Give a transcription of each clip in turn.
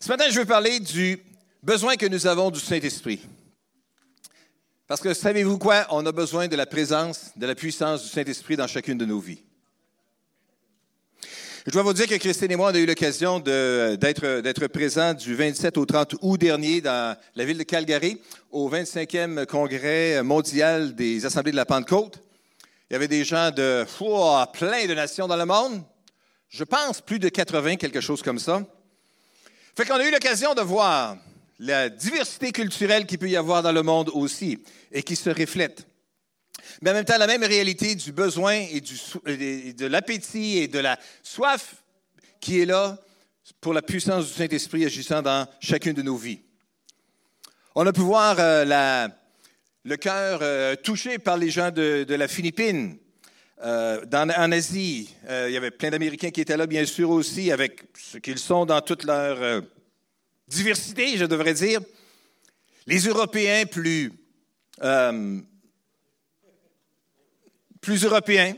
Ce matin, je veux parler du besoin que nous avons du Saint-Esprit. Parce que savez-vous quoi? On a besoin de la présence, de la puissance du Saint-Esprit dans chacune de nos vies. Je dois vous dire que Christine et moi, on a eu l'occasion d'être présents du 27 au 30 août dernier dans la ville de Calgary au 25e congrès mondial des Assemblées de la Pentecôte. Il y avait des gens de plein de nations dans le monde. Je pense plus de 80, quelque chose comme ça. Fait qu'on a eu l'occasion de voir la diversité culturelle qu'il peut y avoir dans le monde aussi et qui se reflète. Mais en même temps, la même réalité du besoin et, de l'appétit et de la soif qui est là pour la puissance du Saint-Esprit agissant dans chacune de nos vies. On a pu voir euh, le cœur euh, touché par les gens de, la Philippine, euh, en Asie. il y avait plein d'Américains qui étaient là, bien sûr, aussi, avec ce qu'ils sont dans toute leur diversité, je devrais dire. Les Européens plus, euh, plus européens.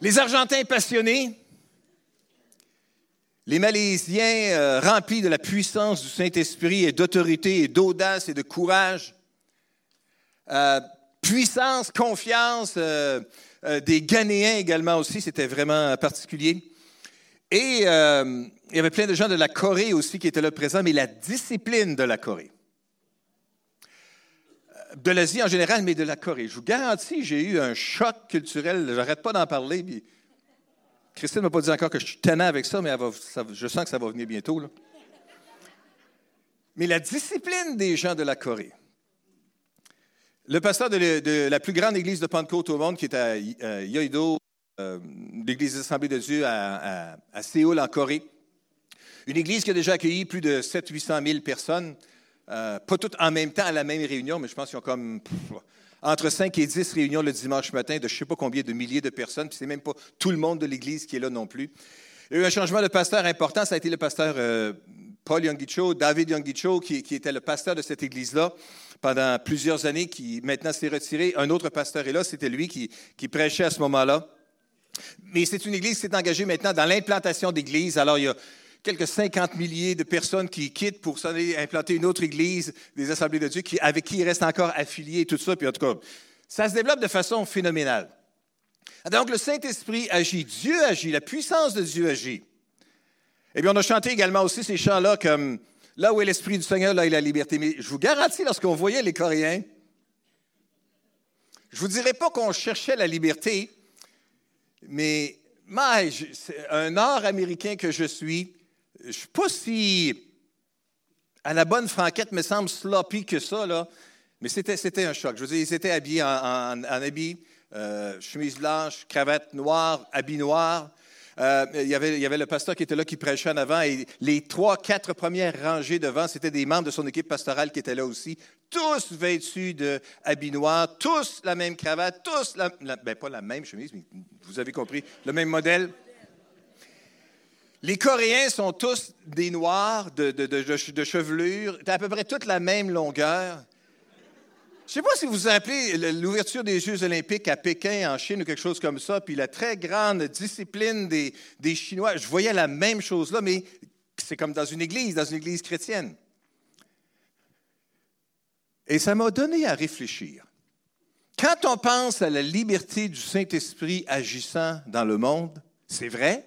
Les Argentins passionnés. Les Malaisiens euh, remplis de la puissance du Saint-Esprit et d'autorité et d'audace et de courage. Euh, puissance, confiance des Ghanéens également aussi, c'était vraiment particulier. Et euh, il y avait plein de gens de la Corée aussi qui étaient là présents, mais la discipline de la Corée. De l'Asie en général, mais de la Corée. Je vous garantis, j'ai eu un choc culturel. Je n'arrête pas d'en parler. Christine ne m'a pas dit encore que je suis tannant avec ça, mais je sens que ça va venir bientôt. Mais la discipline des gens de la Corée. Le pasteur de, la plus grande église de Pentecôte au monde, qui est à euh, Yoido, euh, l'Église des Assemblées de Dieu à, Séoul, en Corée. Une église qui a déjà accueilli plus de 700-800 000 personnes, euh, pas toutes en même temps à la même réunion, mais je pense qu'ils ont comme entre 5 et 10 réunions le dimanche matin de je ne sais pas combien de milliers de personnes, puis c'est même pas tout le monde de l'église qui est là non plus. Il y a eu un changement de pasteur important, ça a été le pasteur euh, Paul Yongicho, David Yongicho, qui, qui était le pasteur de cette église-là pendant plusieurs années, qui maintenant s'est retiré. Un autre pasteur est là, c'était lui qui, qui prêchait à ce moment-là. Mais c'est une église qui s'est engagée maintenant dans l'implantation d'églises. Alors, il y a quelques 50 milliers de personnes qui quittent pour s'aller implanter une autre église des Assemblées de Dieu avec qui ils restent encore affiliés et tout ça. Puis en tout cas, ça se développe de façon phénoménale. Donc, le Saint-Esprit agit, Dieu agit, la puissance de Dieu agit. Et bien, on a chanté également aussi ces chants-là comme Là où est l'Esprit du Seigneur, là est la liberté. Mais je vous garantis, lorsqu'on voyait les Coréens, je ne vous dirais pas qu'on cherchait la liberté, mais un Nord-Américain que je suis, je ne suis pas si à la bonne franquette, me semble sloppy que ça. Mais c'était, un choc. Je veux dire, ils étaient habillés en, habits, euh, chemise blanche, cravate noire, habit noir. Euh, il, y avait, le pasteur qui était là, qui prêchait en avant, et les trois, quatre premières rangées devant, c'était des membres de son équipe pastorale qui étaient là aussi, tous vêtus de habits noirs, tous la même cravate, tous la, ben, pas la même chemise, mais vous avez compris, le même modèle. Les Coréens sont tous des noirs de, de chevelure, à peu près toute la même longueur. Je ne sais pas si vous vous appelez l'ouverture des Jeux olympiques à Pékin, en Chine, ou quelque chose comme ça, puis la très grande discipline des Chinois. Je voyais la même chose là, mais c'est comme dans une église, dans une église chrétienne. Et ça m'a donné à réfléchir. Quand on pense à la liberté du Saint-Esprit agissant dans le monde, c'est vrai,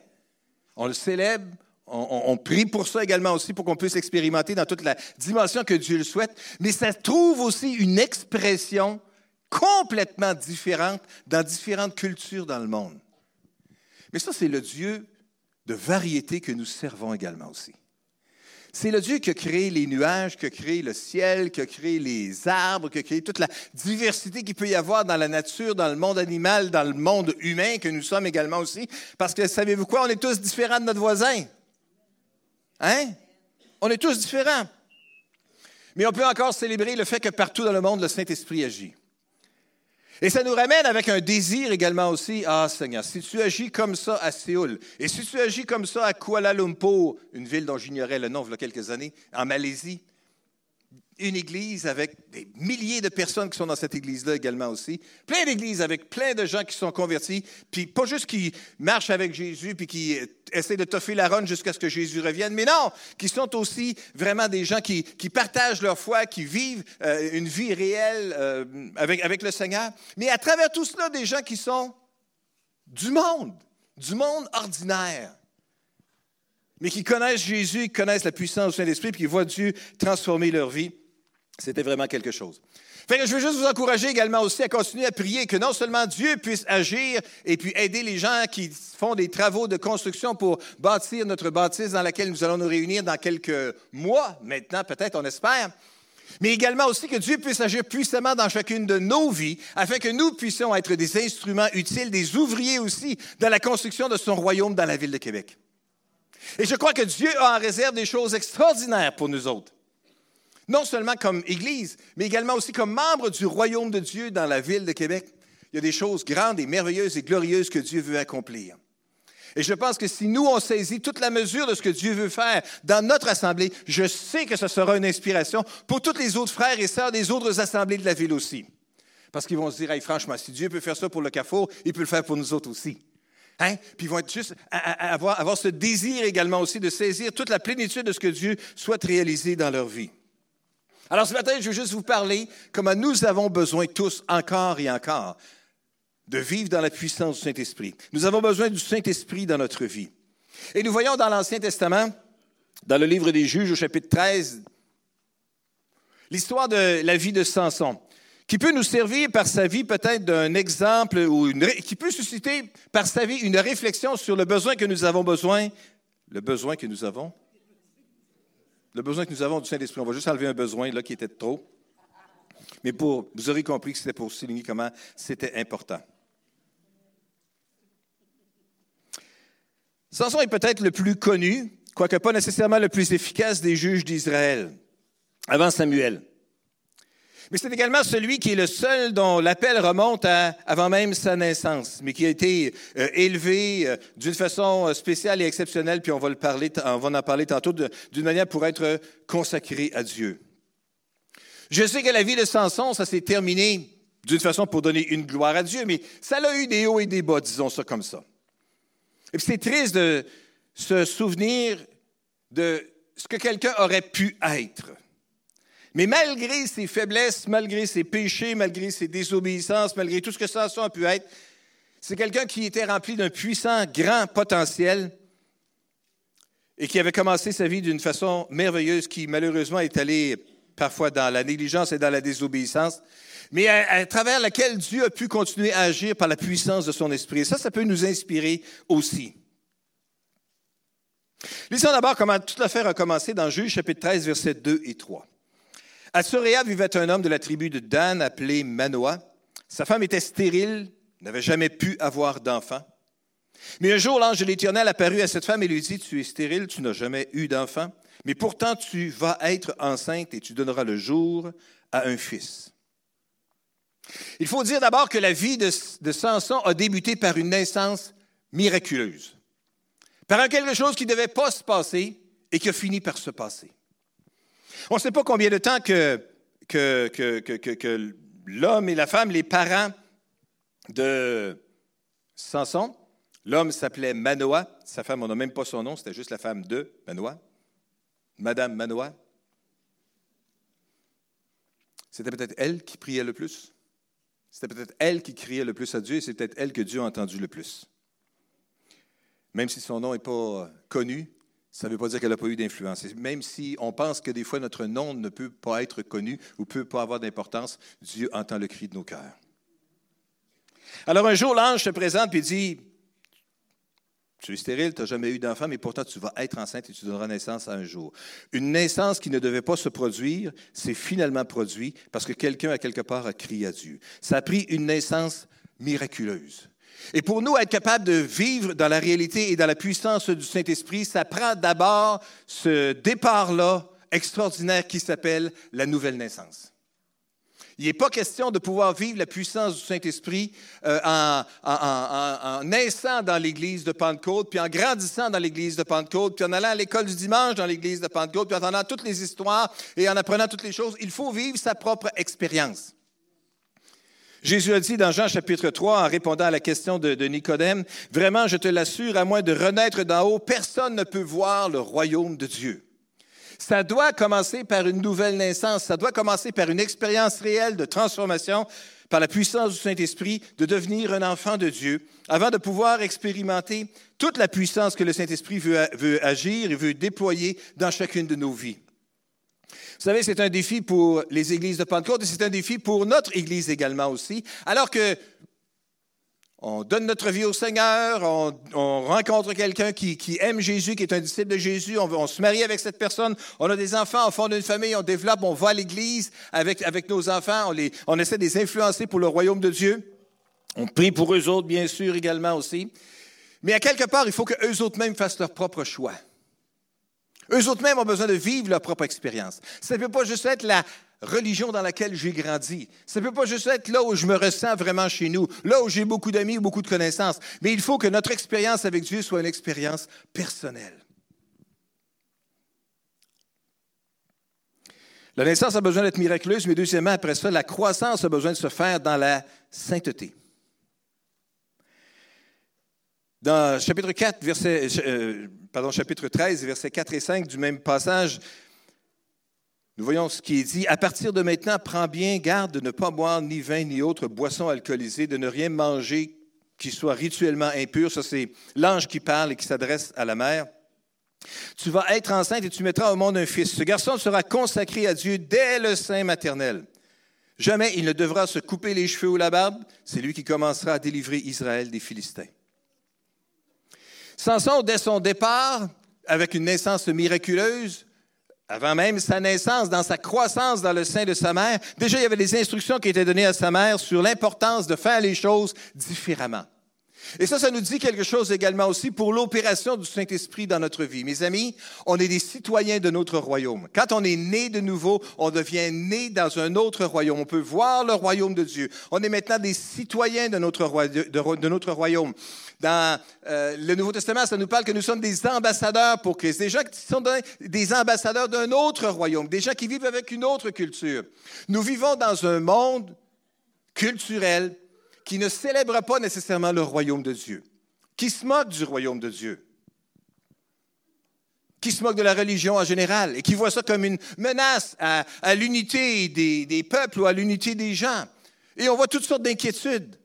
on le célèbre, on, prie pour ça également aussi, pour qu'on puisse expérimenter dans toute la dimension que Dieu le souhaite, mais ça trouve aussi une expression complètement différente dans différentes cultures dans le monde. Mais ça, c'est le Dieu de variété que nous servons également aussi. C'est le Dieu qui a créé les nuages, qui a créé le ciel, qui a créé les arbres, qui a créé toute la diversité qu'il peut y avoir dans la nature, dans le monde animal, dans le monde humain, que nous sommes également aussi. Parce que savez-vous quoi? On est tous différents de notre voisin. Hein? On est tous différents. Mais on peut encore célébrer le fait que partout dans le monde, le Saint-Esprit agit. Et ça nous ramène avec un désir également aussi. Ah Seigneur, si tu agis comme ça à Séoul, et si tu agis comme ça à Kuala Lumpur, une ville dont j'ignorais le nom il y a quelques années, en Malaisie, une église avec des milliers de personnes qui sont dans cette église-là également aussi. Plein d'églises avec plein de gens qui sont convertis, puis pas juste qui marchent avec Jésus puis qui essaient de toffer la ronde jusqu'à ce que Jésus revienne, mais non, qui sont aussi vraiment des gens qui, partagent leur foi, qui vivent euh, une vie réelle euh, avec, avec le Seigneur. Mais à travers tout cela, des gens qui sont du monde, du monde ordinaire mais qui connaissent Jésus, qui connaissent la puissance du Saint-Esprit, puis qui voient Dieu transformer leur vie. C'était vraiment quelque chose. je veux juste vous encourager également aussi à continuer à prier que non seulement Dieu puisse agir et puis aider les gens qui font des travaux de construction pour bâtir notre bâtisse dans laquelle nous allons nous réunir dans quelques mois maintenant, peut-être, on espère, mais également aussi que Dieu puisse agir puissamment dans chacune de nos vies afin que nous puissions être des instruments utiles, des ouvriers aussi dans la construction de son royaume dans la ville de Québec. Et je crois que Dieu a en réserve des choses extraordinaires pour nous autres non seulement comme Église, mais également aussi comme membre du royaume de Dieu dans la ville de Québec. Il y a des choses grandes et merveilleuses et glorieuses que Dieu veut accomplir. Et je pense que si nous, on saisit toute la mesure de ce que Dieu veut faire dans notre assemblée, je sais que ce sera une inspiration pour tous les autres frères et sœurs des autres assemblées de la ville aussi. Parce qu'ils vont se dire, franchement, si Dieu peut faire ça pour le CAFO, il peut le faire pour nous autres aussi. Hein? Puis ils vont juste avoir, avoir ce désir également aussi de saisir toute la plénitude de ce que Dieu souhaite réaliser dans leur vie. Alors ce matin, je veux juste vous parler comment nous avons besoin tous, encore et encore, de vivre dans la puissance du Saint-Esprit. Nous avons besoin du Saint-Esprit dans notre vie. Et nous voyons dans l'Ancien Testament, dans le livre des Juges au chapitre 13, l'histoire de la vie de Samson, qui peut nous servir par sa vie peut-être d'un exemple ou qui peut susciter par sa vie une réflexion sur le besoin que nous avons besoin, le besoin que nous avons le besoin que nous avons du Saint-Esprit. On va juste enlever un besoin là qui était trop. Mais pour, vous aurez compris que c'était pour souligner comment c'était important. Samson est peut-être le plus connu, quoique pas nécessairement le plus efficace des juges d'Israël, avant Samuel. Mais c'est également celui qui est le seul dont l'appel remonte avant même sa naissance, mais qui a été euh, élevé euh, d'une façon euh, spéciale et exceptionnelle, puis on va, le parler, on va en parler tantôt d'une manière pour être consacré à Dieu. Je sais que la vie de Samson, ça s'est terminé d'une façon pour donner une gloire à Dieu, mais ça a eu des hauts et des bas, disons ça comme ça. Et puis c'est triste de se souvenir de ce que quelqu'un aurait pu être. Mais malgré ses faiblesses, malgré ses péchés, malgré ses désobéissances, malgré tout ce que ça a pu être, c'est quelqu'un qui était rempli d'un puissant, grand potentiel et qui avait commencé sa vie d'une façon merveilleuse qui malheureusement est allée parfois dans la négligence et dans la désobéissance, mais à, travers laquelle Dieu a pu continuer à agir par la puissance de son esprit. Ça, ça peut nous inspirer aussi. Lisons d'abord comment toute l'affaire a commencé dans Juge chapitre 13, versets 2 et 3. À Soréa vivait un homme de la tribu de Dan appelé Manoah. Sa femme était stérile, n'avait jamais pu avoir d'enfant. Mais un jour, l'ange de l'Éternel apparut à cette femme et lui dit, Tu es stérile, tu n'as jamais eu d'enfant, mais pourtant tu vas être enceinte et tu donneras le jour à un fils. Il faut dire d'abord que la vie de, de Samson a débuté par une naissance miraculeuse, par quelque chose qui ne devait pas se passer et qui a fini par se passer. On ne sait pas combien de temps que, que, l'homme et la femme, les parents de Samson, l'homme s'appelait Manoah, sa femme, on n'a même pas son nom, c'était juste la femme de Manoah, Madame Manoah. C'était peut-être elle qui priait le plus. C'était peut-être elle qui criait le plus à Dieu et c'est peut-être elle que Dieu a entendu le plus. Même si son nom n'est pas connu, ça ne veut pas dire qu'elle n'a pas eu d'influence. Même si on pense que des fois notre nom ne peut pas être connu ou ne peut pas avoir d'importance, Dieu entend le cri de nos cœurs. Alors un jour, l'ange se présente et dit, tu es stérile, tu n'as jamais eu d'enfant, mais pourtant tu vas être enceinte et tu donneras naissance à un jour. Une naissance qui ne devait pas se produire s'est finalement produite parce que quelqu'un, à quelque part, a crié à Dieu. Ça a pris une naissance miraculeuse. Et pour nous être capables de vivre dans la réalité et dans la puissance du Saint-Esprit, ça prend d'abord ce départ-là extraordinaire qui s'appelle la nouvelle naissance. Il n'est pas question de pouvoir vivre la puissance du Saint-Esprit euh, en, en, naissant dans l'Église de Pentecôte, puis en grandissant dans l'Église de Pentecôte, puis en allant à l'école du dimanche dans l'Église de Pentecôte, puis en entendant toutes les histoires et en apprenant toutes les choses. Il faut vivre sa propre expérience. Jésus a dit dans Jean chapitre 3, en répondant à la question de, Nicodème, Vraiment, je te l'assure, à moins de renaître d'en haut, personne ne peut voir le royaume de Dieu. Ça doit commencer par une nouvelle naissance, ça doit commencer par une expérience réelle de transformation par la puissance du Saint-Esprit, de devenir un enfant de Dieu, avant de pouvoir expérimenter toute la puissance que le Saint-Esprit veut, agir et veut déployer dans chacune de nos vies. Vous savez, c'est un défi pour les églises de Pentecôte et c'est un défi pour notre Église également aussi. Alors que on donne notre vie au Seigneur, on, rencontre quelqu'un qui, aime Jésus, qui est un disciple de Jésus, on, se marie avec cette personne, on a des enfants, on fonde une famille, on développe, on va à l'Église avec, nos enfants, on, on essaie de les influencer pour le royaume de Dieu. On prie pour eux autres, bien sûr, également aussi. Mais à quelque part, il faut qu'eux autres mêmes fassent leur propre choix. Eux autres mêmes ont besoin de vivre leur propre expérience. Ça ne peut pas juste être la religion dans laquelle j'ai grandi. Ça ne peut pas juste être là où je me ressens vraiment chez nous, là où j'ai beaucoup d'amis ou beaucoup de connaissances. Mais il faut que notre expérience avec Dieu soit une expérience personnelle. La naissance a besoin d'être miraculeuse, mais deuxièmement, après ça, la croissance a besoin de se faire dans la sainteté. Dans chapitre 4, verset, euh, pardon, chapitre 13, versets 4 et 5 du même passage, nous voyons ce qui est dit. À partir de maintenant, prends bien garde de ne pas boire ni vin ni autre boisson alcoolisée, de ne rien manger qui soit rituellement impur. Ça, c'est l'ange qui parle et qui s'adresse à la mère. Tu vas être enceinte et tu mettras au monde un fils. Ce garçon sera consacré à Dieu dès le sein maternel. Jamais il ne devra se couper les cheveux ou la barbe. C'est lui qui commencera à délivrer Israël des Philistins. Samson, dès son départ, avec une naissance miraculeuse, avant même sa naissance, dans sa croissance dans le sein de sa mère, déjà il y avait des instructions qui étaient données à sa mère sur l'importance de faire les choses différemment. Et ça, ça nous dit quelque chose également aussi pour l'opération du Saint-Esprit dans notre vie. Mes amis, on est des citoyens de notre royaume. Quand on est né de nouveau, on devient né dans un autre royaume. On peut voir le royaume de Dieu. On est maintenant des citoyens de notre, de notre royaume. Dans euh, le Nouveau Testament, ça nous parle que nous sommes des ambassadeurs pour Christ, des gens qui sont des ambassadeurs d'un autre royaume, des gens qui vivent avec une autre culture. Nous vivons dans un monde culturel qui ne célèbre pas nécessairement le royaume de Dieu, qui se moque du royaume de Dieu, qui se moque de la religion en général et qui voit ça comme une menace à, l'unité des, des peuples ou à l'unité des gens. Et on voit toutes sortes d'inquiétudes.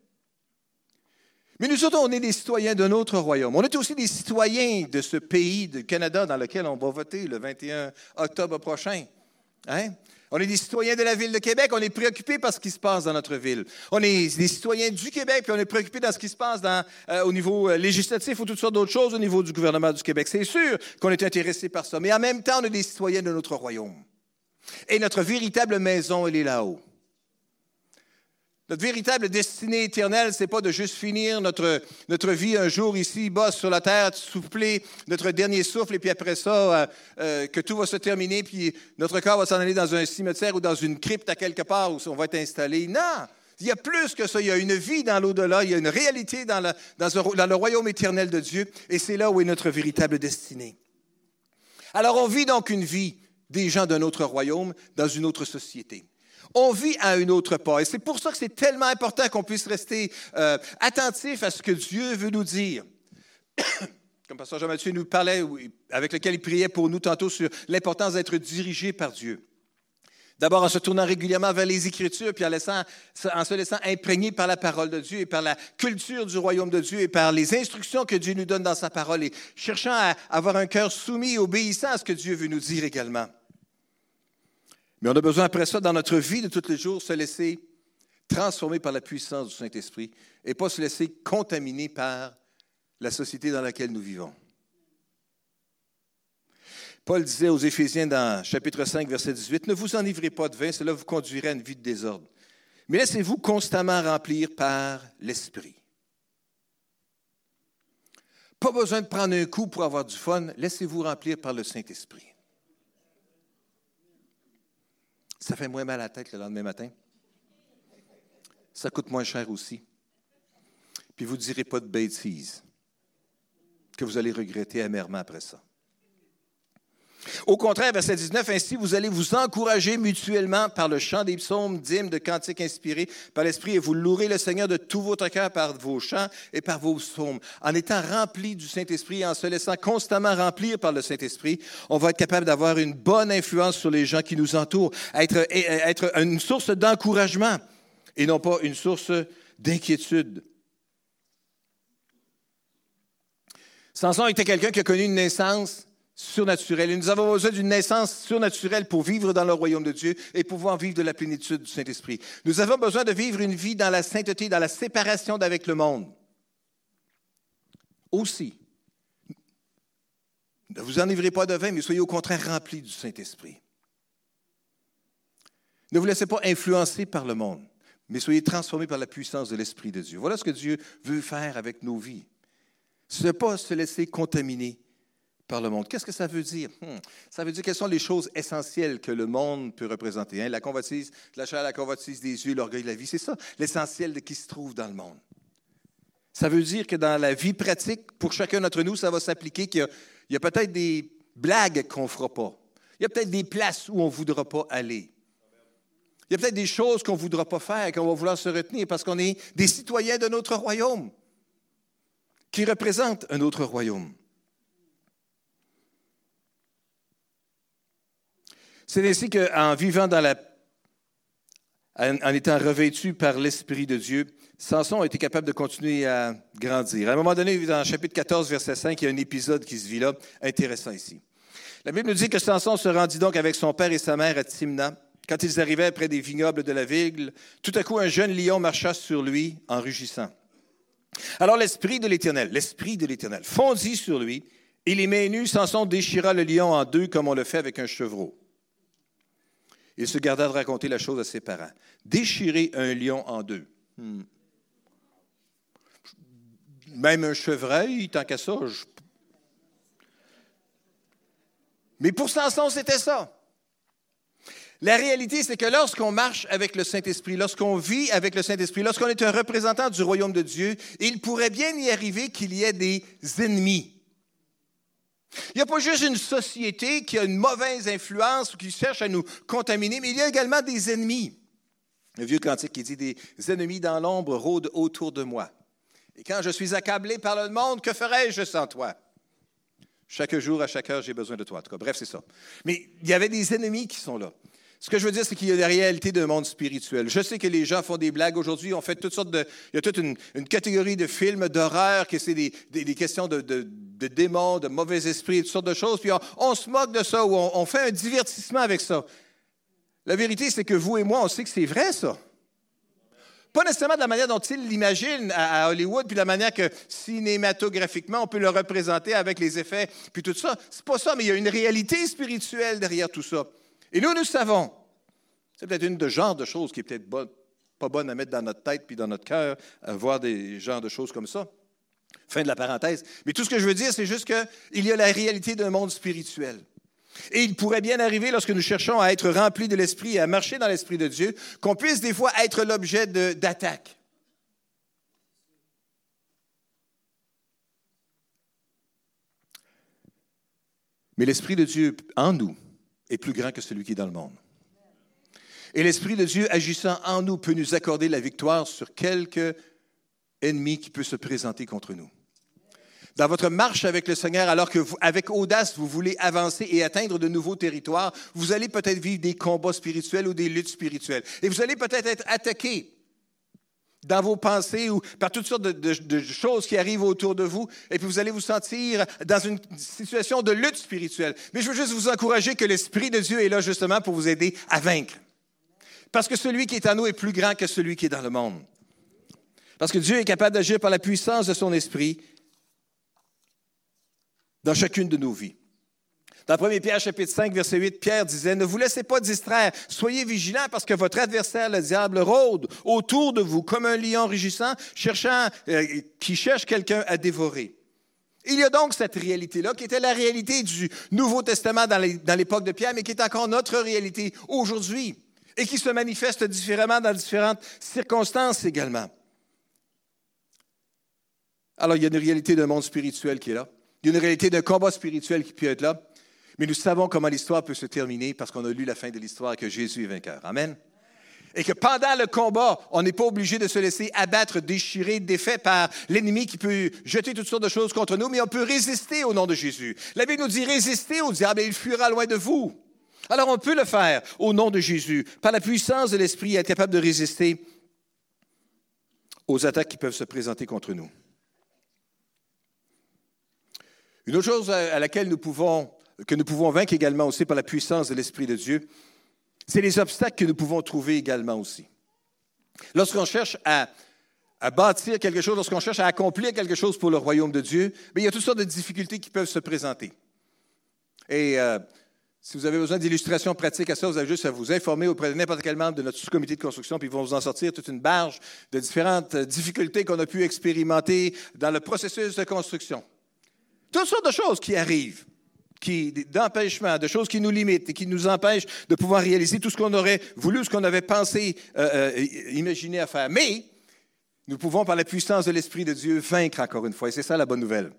Mais nous autres, on est des citoyens d'un autre royaume. On est aussi des citoyens de ce pays, du Canada, dans lequel on va voter le 21 octobre prochain. Hein? On est des citoyens de la ville de Québec, on est préoccupés par ce qui se passe dans notre ville. On est des citoyens du Québec, puis on est préoccupés dans ce qui se passe euh, au niveau euh, législatif ou toutes sortes d'autres choses au niveau du gouvernement du Québec. C'est sûr qu'on est intéressé par ça, mais en même temps, on est des citoyens de notre royaume. Et notre véritable maison, elle est là-haut. Notre véritable destinée éternelle, c'est pas de juste finir notre, notre vie un jour ici, bas sur la terre, souffler notre dernier souffle, et puis après ça, euh, euh, que tout va se terminer, puis notre corps va s'en aller dans un cimetière ou dans une crypte à quelque part où on va être installé. Non! Il y a plus que ça. Il y a une vie dans l'au-delà. Il y a une réalité dans, dans, dans le royaume éternel de Dieu. Et c'est là où est notre véritable destinée. Alors, on vit donc une vie des gens d'un autre royaume dans une autre société. On vit à une autre part. Et c'est pour ça que c'est tellement important qu'on puisse rester euh, attentif à ce que Dieu veut nous dire. Comme Pasteur Jean-Mathieu nous parlait, avec lequel il priait pour nous tantôt sur l'importance d'être dirigé par Dieu. D'abord en se tournant régulièrement vers les Écritures, puis en, se laissant imprégner par la parole de Dieu et par la culture du royaume de Dieu et par les instructions que Dieu nous donne dans sa parole et cherchant à avoir un cœur soumis et obéissant à ce que Dieu veut nous dire également. Mais on a besoin après ça, dans notre vie de tous les jours, se laisser transformer par la puissance du Saint-Esprit et pas se laisser contaminer par la société dans laquelle nous vivons. Paul disait aux Éphésiens dans chapitre 5, verset 18, Ne vous enivrez pas de vin, cela vous conduirait à une vie de désordre. Mais laissez-vous constamment remplir par l'Esprit. Pas besoin de prendre un coup pour avoir du fun, laissez-vous remplir par le Saint-Esprit. Ça fait moins mal à la tête le lendemain matin. Ça coûte moins cher aussi. Puis vous ne direz pas de bêtises que vous allez regretter amèrement après ça. Au contraire, verset 19, ainsi vous allez vous encourager mutuellement par le chant des psaumes, d'hymnes, de cantiques inspirés par l'Esprit, et vous louerez le Seigneur de tout votre cœur par vos chants et par vos psaumes. En étant rempli du Saint-Esprit et en se laissant constamment remplir par le Saint-Esprit, on va être capable d'avoir une bonne influence sur les gens qui nous entourent, être, être une source d'encouragement et non pas une source d'inquiétude. Samson était quelqu'un qui a connu une naissance surnaturelle. Et nous avons besoin d'une naissance surnaturelle pour vivre dans le royaume de Dieu et pouvoir vivre de la plénitude du Saint-Esprit. Nous avons besoin de vivre une vie dans la sainteté, dans la séparation d'avec le monde. Aussi, ne vous enivrez pas de vin, mais soyez au contraire remplis du Saint-Esprit. Ne vous laissez pas influencer par le monde, mais soyez transformés par la puissance de l'Esprit de Dieu. Voilà ce que Dieu veut faire avec nos vies. Ce n'est pas se laisser contaminer par le monde. Qu'est-ce que ça veut dire? Hmm. Ça veut dire quelles sont les choses essentielles que le monde peut représenter. Hein? La convoitise, la chair, la convoitise des yeux, l'orgueil de la vie, c'est ça, l'essentiel de qui se trouve dans le monde. Ça veut dire que dans la vie pratique, pour chacun d'entre nous, ça va s'appliquer qu'il y a, a peut-être des blagues qu'on ne fera pas. Il y a peut-être des places où on ne voudra pas aller. Il y a peut-être des choses qu'on ne voudra pas faire, qu'on va vouloir se retenir parce qu'on est des citoyens de notre royaume qui représentent un autre royaume. C'est ainsi qu'en vivant dans la. En, étant revêtu par l'Esprit de Dieu, Samson a été capable de continuer à grandir. À un moment donné, dans chapitre 14, verset 5, il y a un épisode qui se vit là, intéressant ici. La Bible nous dit que Samson se rendit donc avec son père et sa mère à Timna. Quand ils arrivaient près des vignobles de la ville, tout à coup un jeune lion marcha sur lui en rugissant. Alors l'Esprit de l'Éternel, l'Esprit de l'Éternel fondit sur lui, et les mains nues, Samson déchira le lion en deux comme on le fait avec un chevreau. Il se garda de raconter la chose à ses parents. Déchirer un lion en deux. Hmm. Même un chevreuil, tant qu'à ça. Mais pour Samson, c'était ça. La réalité, c'est que lorsqu'on marche avec le Saint-Esprit, lorsqu'on vit avec le Saint-Esprit, lorsqu'on est un représentant du royaume de Dieu, il pourrait bien y arriver qu'il y ait des ennemis. Il n'y a pas juste une société qui a une mauvaise influence ou qui cherche à nous contaminer, mais il y a également des ennemis. Le vieux cantique qui dit Des ennemis dans l'ombre rôdent autour de moi. Et quand je suis accablé par le monde, que ferais-je sans toi? Chaque jour, à chaque heure, j'ai besoin de toi. En tout cas, bref, c'est ça. Mais il y avait des ennemis qui sont là. Ce que je veux dire, c'est qu'il y a la réalité d'un monde spirituel. Je sais que les gens font des blagues aujourd'hui. On fait toutes sortes de. Il y a toute une, catégorie de films d'horreur, que c'est des, questions de, démons, de mauvais esprits, toutes sortes de choses. Puis on, se moque de ça ou on, fait un divertissement avec ça. La vérité, c'est que vous et moi, on sait que c'est vrai, ça. Pas nécessairement de la manière dont ils l'imaginent à, Hollywood, puis de la manière que cinématographiquement, on peut le représenter avec les effets, puis tout ça. C'est pas ça, mais il y a une réalité spirituelle derrière tout ça. Et nous, nous savons. C'est peut-être une de genre de choses qui est peut-être pas bonne à mettre dans notre tête puis dans notre cœur, voir des genres de choses comme ça. Fin de la parenthèse. Mais tout ce que je veux dire, c'est juste qu'il y a la réalité d'un monde spirituel. Et il pourrait bien arriver, lorsque nous cherchons à être remplis de l'Esprit et à marcher dans l'Esprit de Dieu, qu'on puisse des fois être l'objet d'attaques. Mais l'Esprit de Dieu en nous est plus grand que celui qui est dans le monde. Et l'Esprit de Dieu agissant en nous peut nous accorder la victoire sur quelque ennemi qui peut se présenter contre nous. Dans votre marche avec le Seigneur, alors que avec audace, vous voulez avancer et atteindre de nouveaux territoires, vous allez peut-être vivre des combats spirituels ou des luttes spirituelles. Et vous allez peut-être être attaqué dans vos pensées ou par toutes sortes de, choses qui arrivent autour de vous, et puis vous allez vous sentir dans une situation de lutte spirituelle. Mais je veux juste vous encourager que l'Esprit de Dieu est là justement pour vous aider à vaincre. Parce que celui qui est en nous est plus grand que celui qui est dans le monde. Parce que Dieu est capable d'agir par la puissance de son Esprit dans chacune de nos vies. Dans 1 Pierre chapitre 5, verset 8, Pierre disait, Ne vous laissez pas distraire, soyez vigilants parce que votre adversaire, le diable, rôde autour de vous comme un lion rugissant, cherchant, euh, qui cherche quelqu'un à dévorer. Il y a donc cette réalité-là, qui était la réalité du Nouveau Testament dans l'époque de Pierre, mais qui est encore notre réalité aujourd'hui. et qui se manifeste différemment dans différentes circonstances également. Alors, il y a une réalité d'un monde spirituel qui est là. Il y a une réalité d'un combat spirituel qui peut être là. Mais nous savons comment l'histoire peut se terminer parce qu'on a lu la fin de l'histoire que Jésus est vainqueur. Amen. Et que pendant le combat, on n'est pas obligé de se laisser abattre, déchirer, défait par l'ennemi qui peut jeter toutes sortes de choses contre nous, mais on peut résister au nom de Jésus. La Bible nous dit résister au diable et il fuira loin de vous. Alors on peut le faire au nom de Jésus, par la puissance de l'Esprit, être capable de résister aux attaques qui peuvent se présenter contre nous. Une autre chose à laquelle nous pouvons, que nous pouvons vaincre également aussi par la puissance de l'Esprit de Dieu, c'est les obstacles que nous pouvons trouver également aussi. Lorsqu'on cherche à, bâtir quelque chose, lorsqu'on cherche à accomplir quelque chose pour le royaume de Dieu, il y a toutes sortes de difficultés qui peuvent se présenter. Et euh, si vous avez besoin d'illustrations pratiques à ça, vous avez juste à vous informer auprès de n'importe quel membre de notre sous-comité de construction, puis ils vont vous en sortir toute une barge de différentes difficultés qu'on a pu expérimenter dans le processus de construction. Toutes sortes de choses qui arrivent d'empêchements, de choses qui nous limitent et qui nous empêchent de pouvoir réaliser tout ce qu'on aurait voulu, ce qu'on avait pensé, euh, euh, imaginer à faire. Mais nous pouvons, par la puissance de l'Esprit de Dieu, vaincre encore une fois. Et c'est ça la bonne nouvelle.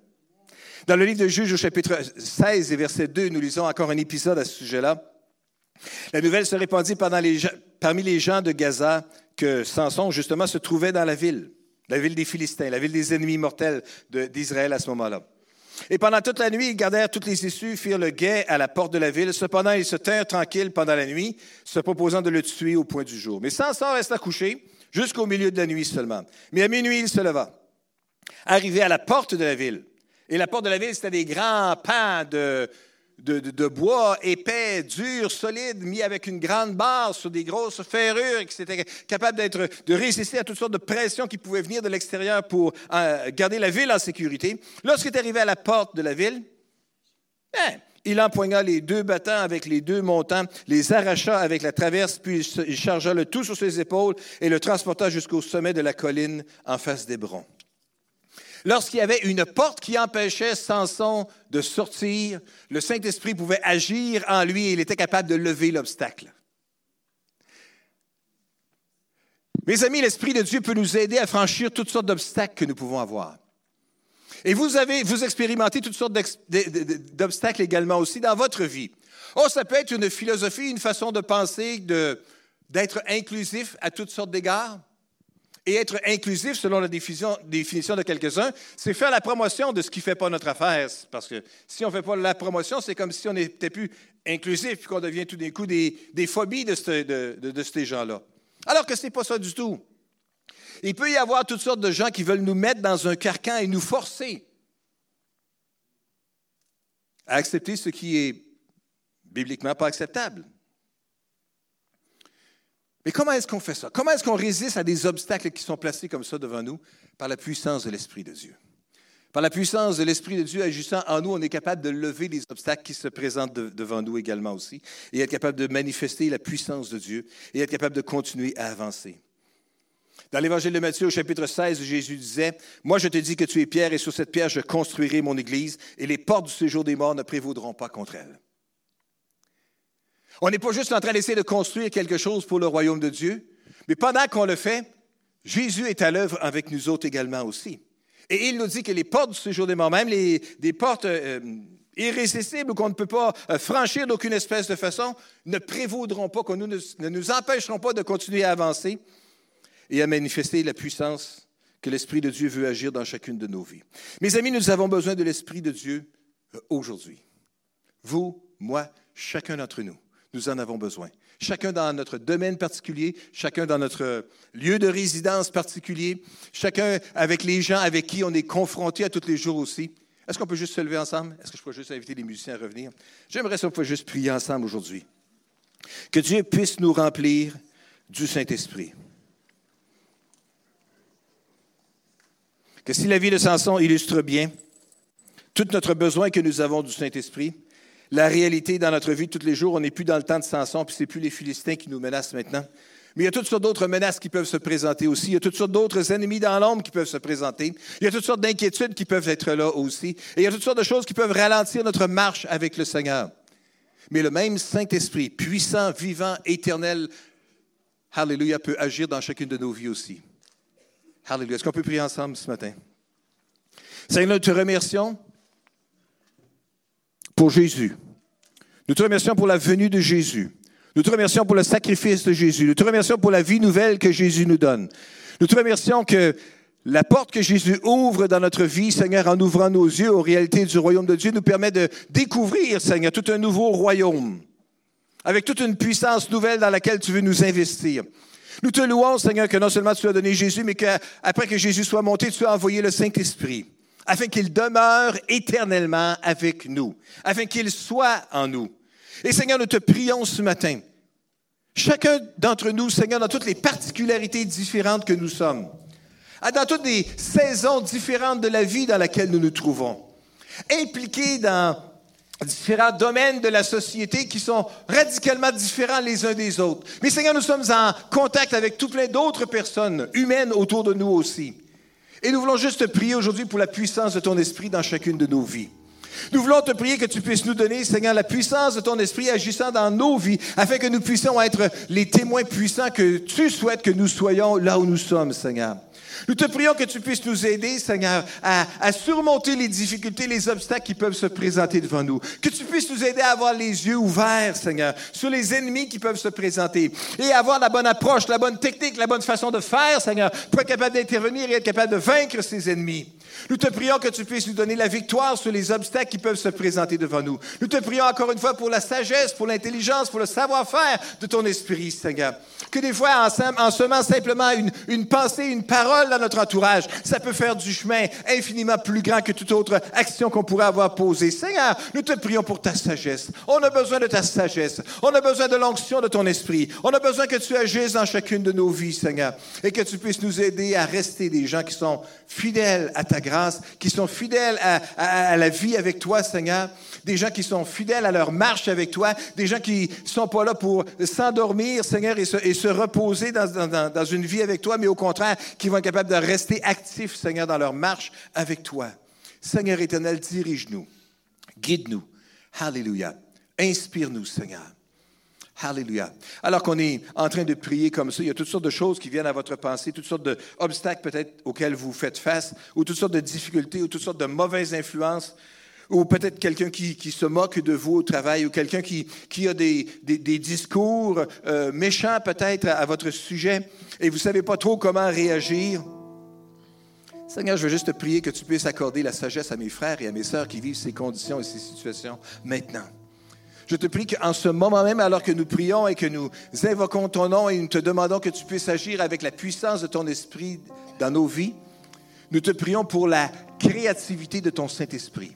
Dans le livre de Juges au chapitre 16 et verset 2, nous lisons encore un épisode à ce sujet-là. La nouvelle se répandit parmi les gens de Gaza que Samson, justement, se trouvait dans la ville, la ville des Philistins, la ville des ennemis mortels d'Israël à ce moment-là. Et pendant toute la nuit, ils gardèrent toutes les issues, firent le guet à la porte de la ville. Cependant, ils se tinrent tranquilles pendant la nuit, se proposant de le tuer au point du jour. Mais Samson resta couché jusqu'au milieu de la nuit seulement. Mais à minuit, il se leva. Arrivé à la porte de la ville, et la porte de la ville, c'était des grands pans de, de, bois épais, dur, solide, mis avec une grande barre sur des grosses ferrures, qui étaient capables d'être, de résister à toutes sortes de pressions qui pouvaient venir de l'extérieur pour euh, garder la ville en sécurité. Lorsqu'il est arrivé à la porte de la ville, ben, il empoigna les deux battants avec les deux montants, les arracha avec la traverse, puis il chargea le tout sur ses épaules et le transporta jusqu'au sommet de la colline en face d'Hébron. Lorsqu'il y avait une porte qui empêchait Samson de sortir, le Saint-Esprit pouvait agir en lui et il était capable de lever l'obstacle. Mes amis, l'Esprit de Dieu peut nous aider à franchir toutes sortes d'obstacles que nous pouvons avoir. Et vous avez, vous expérimentez toutes sortes d'obstacles également aussi dans votre vie. Oh, ça peut être une philosophie, une façon de penser, d'être inclusif à toutes sortes d'égards. Et être inclusif, selon la définition, de quelques-uns, c'est faire la promotion de ce qui ne fait pas notre affaire. Parce que si on ne fait pas la promotion, c'est comme si on n'était plus inclusif et qu'on devient tout d'un coup des, phobies de, de ces gens-là. Alors que ce n'est pas ça du tout. Il peut y avoir toutes sortes de gens qui veulent nous mettre dans un carcan et nous forcer à accepter ce qui est bibliquement pas acceptable. Mais comment est-ce qu'on fait ça? Comment est-ce qu'on résiste à des obstacles qui sont placés comme ça devant nous? Par la puissance de l'Esprit de Dieu. Par la puissance de l'Esprit de Dieu agissant en nous, on est capable de lever les obstacles qui se présentent devant nous également aussi, et être capable de manifester la puissance de Dieu, et être capable de continuer à avancer. Dans l'Évangile de Matthieu, au chapitre 16, Jésus disait, Moi je te dis que tu es pierre, et sur cette pierre je construirai mon Église, et les portes du séjour des morts ne prévaudront pas contre elle. On n'est pas juste en train d'essayer de construire quelque chose pour le royaume de Dieu, mais pendant qu'on le fait, Jésus est à l'œuvre avec nous autres également aussi. Et il nous dit que les portes du séjour des morts, même les, des portes euh, irrésistibles qu'on ne peut pas euh, franchir d'aucune espèce de façon, ne prévaudront pas, qu'on ne, nous empêcheront pas de continuer à avancer et à manifester la puissance que l'Esprit de Dieu veut agir dans chacune de nos vies. Mes amis, nous avons besoin de l'Esprit de Dieu euh, aujourd'hui. Vous, moi, chacun d'entre nous. Nous en avons besoin. Chacun dans notre domaine particulier, chacun dans notre lieu de résidence particulier, chacun avec les gens avec qui on est confronté à tous les jours aussi. Est-ce qu'on peut juste se lever ensemble? Est-ce que je peux juste inviter les musiciens à revenir? J'aimerais ça peut juste prier ensemble aujourd'hui. Que Dieu puisse nous remplir du Saint-Esprit. Que si la vie de Samson illustre bien tout notre besoin que nous avons du Saint-Esprit, la réalité dans notre vie tous les jours. On n'est plus dans le temps de Samson, puis c'est plus les Philistins qui nous menacent maintenant. Mais il y a toutes sortes d'autres menaces qui peuvent se présenter aussi. Il y a toutes sortes d'autres ennemis dans l'ombre qui peuvent se présenter. Il y a toutes sortes d'inquiétudes qui peuvent être là aussi. Et il y a toutes sortes de choses qui peuvent ralentir notre marche avec le Seigneur. Mais le même Saint-Esprit, puissant, vivant, éternel, Alléluia, peut agir dans chacune de nos vies aussi. Alléluia. Est-ce qu'on peut prier ensemble ce matin? Seigneur, nous te remercions pour Jésus. Nous te remercions pour la venue de Jésus. Nous te remercions pour le sacrifice de Jésus. Nous te remercions pour la vie nouvelle que Jésus nous donne. Nous te remercions que la porte que Jésus ouvre dans notre vie, Seigneur, en ouvrant nos yeux aux réalités du royaume de Dieu, nous permet de découvrir, Seigneur, tout un nouveau royaume, avec toute une puissance nouvelle dans laquelle tu veux nous investir. Nous te louons, Seigneur, que non seulement tu as donné Jésus, mais qu'après que Jésus soit monté, tu as envoyé le Saint-Esprit, afin qu'il demeure éternellement avec nous, afin qu'il soit en nous. Et Seigneur, nous te prions ce matin. Chacun d'entre nous, Seigneur, dans toutes les particularités différentes que nous sommes, dans toutes les saisons différentes de la vie dans laquelle nous nous trouvons, impliqués dans différents domaines de la société qui sont radicalement différents les uns des autres. Mais Seigneur, nous sommes en contact avec tout plein d'autres personnes humaines autour de nous aussi. Et nous voulons juste prier aujourd'hui pour la puissance de ton esprit dans chacune de nos vies. Nous voulons te prier que tu puisses nous donner, Seigneur, la puissance de ton esprit agissant dans nos vies, afin que nous puissions être les témoins puissants que tu souhaites que nous soyons là où nous sommes, Seigneur. Nous te prions que tu puisses nous aider, Seigneur, à, surmonter les difficultés, les obstacles qui peuvent se présenter devant nous. Que tu puisses nous aider à avoir les yeux ouverts, Seigneur, sur les ennemis qui peuvent se présenter et avoir la bonne approche, la bonne technique, la bonne façon de faire, Seigneur, pour être capable d'intervenir et être capable de vaincre ces ennemis. Nous te prions que tu puisses nous donner la victoire sur les obstacles qui peuvent se présenter devant nous. Nous te prions encore une fois pour la sagesse, pour l'intelligence, pour le savoir-faire de ton esprit, Seigneur. Que des fois, en, semant simplement une, une pensée, une parole dans notre entourage, ça peut faire du chemin infiniment plus grand que toute autre action qu'on pourrait avoir posée. Seigneur, nous te prions pour ta sagesse. On a besoin de ta sagesse. On a besoin de l'onction de ton esprit. On a besoin que tu agisses dans chacune de nos vies, Seigneur, et que tu puisses nous aider à rester des gens qui sont fidèles à ta grâce qui sont fidèles à, la vie avec toi, Seigneur, des gens qui sont fidèles à leur marche avec toi, des gens qui sont pas là pour s'endormir, Seigneur, et se, reposer dans, une vie avec toi, mais au contraire, qui vont être capables de rester actifs, Seigneur, dans leur marche avec toi. Seigneur éternel, dirige-nous, guide-nous. Alléluia. Inspire-nous, Seigneur. Alléluia. Alors qu'on est en train de prier comme ça, il y a toutes sortes de choses qui viennent à votre pensée, toutes sortes d'obstacles peut-être auxquels vous faites face, ou toutes sortes de difficultés, ou toutes sortes de mauvaises influences, ou peut-être quelqu'un qui, se moque de vous au travail, ou quelqu'un qui, a des, discours euh, méchants peut-être à, votre sujet, et vous ne savez pas trop comment réagir. Seigneur, je veux juste te prier que tu puisses accorder la sagesse à mes frères et à mes sœurs qui vivent ces conditions et ces situations maintenant. Je te prie qu'en ce moment même, alors que nous prions et que nous invoquons ton nom et nous te demandons que tu puisses agir avec la puissance de ton esprit dans nos vies, nous te prions pour la créativité de ton Saint-Esprit.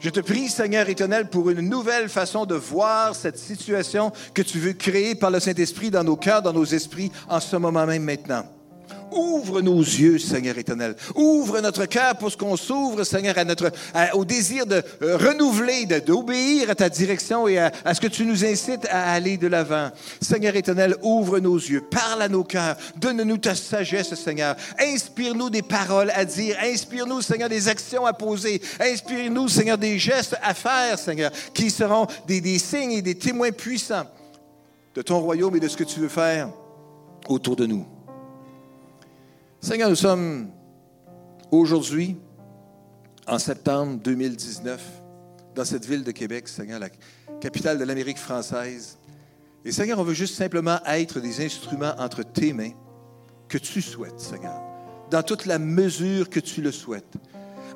Je te prie, Seigneur éternel, pour une nouvelle façon de voir cette situation que tu veux créer par le Saint-Esprit dans nos cœurs, dans nos esprits, en ce moment même maintenant. Ouvre nos yeux, Seigneur éternel. Ouvre notre cœur pour qu'on s'ouvre, Seigneur, à notre, au désir de euh, renouveler, d'obéir à ta direction et à, ce que tu nous incites à aller de l'avant. Seigneur éternel, ouvre nos yeux, parle à nos cœurs, donne-nous ta sagesse, Seigneur. Inspire-nous des paroles à dire, inspire-nous, Seigneur, des actions à poser, inspire-nous, Seigneur, des gestes à faire, Seigneur, qui seront des, des signes et des témoins puissants de ton royaume et de ce que tu veux faire autour de nous. Seigneur, nous sommes aujourd'hui, en septembre 2019, dans cette ville de Québec, Seigneur, la capitale de l'Amérique française. Et Seigneur, on veut juste simplement être des instruments entre tes mains que tu souhaites, Seigneur, dans toute la mesure que tu le souhaites.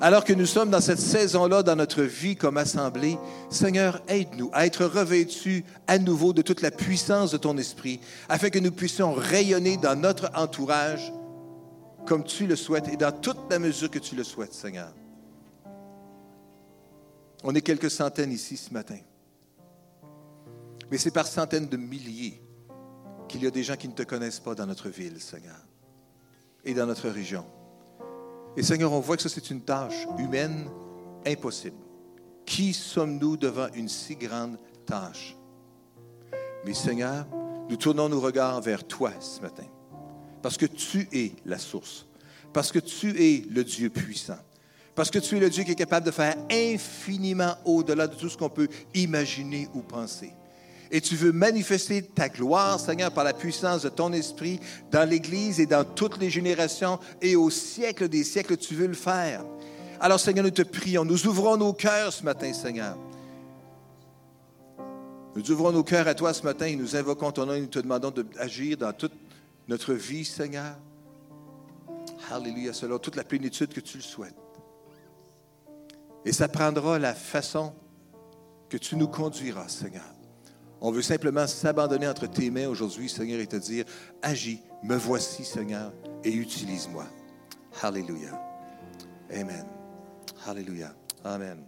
Alors que nous sommes dans cette saison-là dans notre vie comme assemblée, Seigneur, aide-nous à être revêtus à nouveau de toute la puissance de ton esprit, afin que nous puissions rayonner dans notre entourage comme tu le souhaites et dans toute la mesure que tu le souhaites, Seigneur. On est quelques centaines ici ce matin. Mais c'est par centaines de milliers qu'il y a des gens qui ne te connaissent pas dans notre ville, Seigneur, et dans notre région. Et Seigneur, on voit que ça, c'est une tâche humaine impossible. Qui sommes-nous devant une si grande tâche? Mais Seigneur, nous tournons nos regards vers toi ce matin. Parce que tu es la source. Parce que tu es le Dieu puissant. Parce que tu es le Dieu qui est capable de faire infiniment au-delà de tout ce qu'on peut imaginer ou penser. Et tu veux manifester ta gloire, Seigneur, par la puissance de ton esprit dans l'Église et dans toutes les générations et au siècle des siècles, tu veux le faire. Alors, Seigneur, nous te prions. Nous ouvrons nos cœurs ce matin, Seigneur. Nous ouvrons nos cœurs à toi ce matin et nous invoquons ton nom et nous te demandons d'agir dans toute notre vie, Seigneur. Alléluia, selon toute la plénitude que tu le souhaites. Et ça prendra la façon que tu nous conduiras, Seigneur. On veut simplement s'abandonner entre tes mains aujourd'hui, Seigneur, et te dire, agis, me voici, Seigneur, et utilise-moi. Alléluia. Amen. Alléluia. Amen.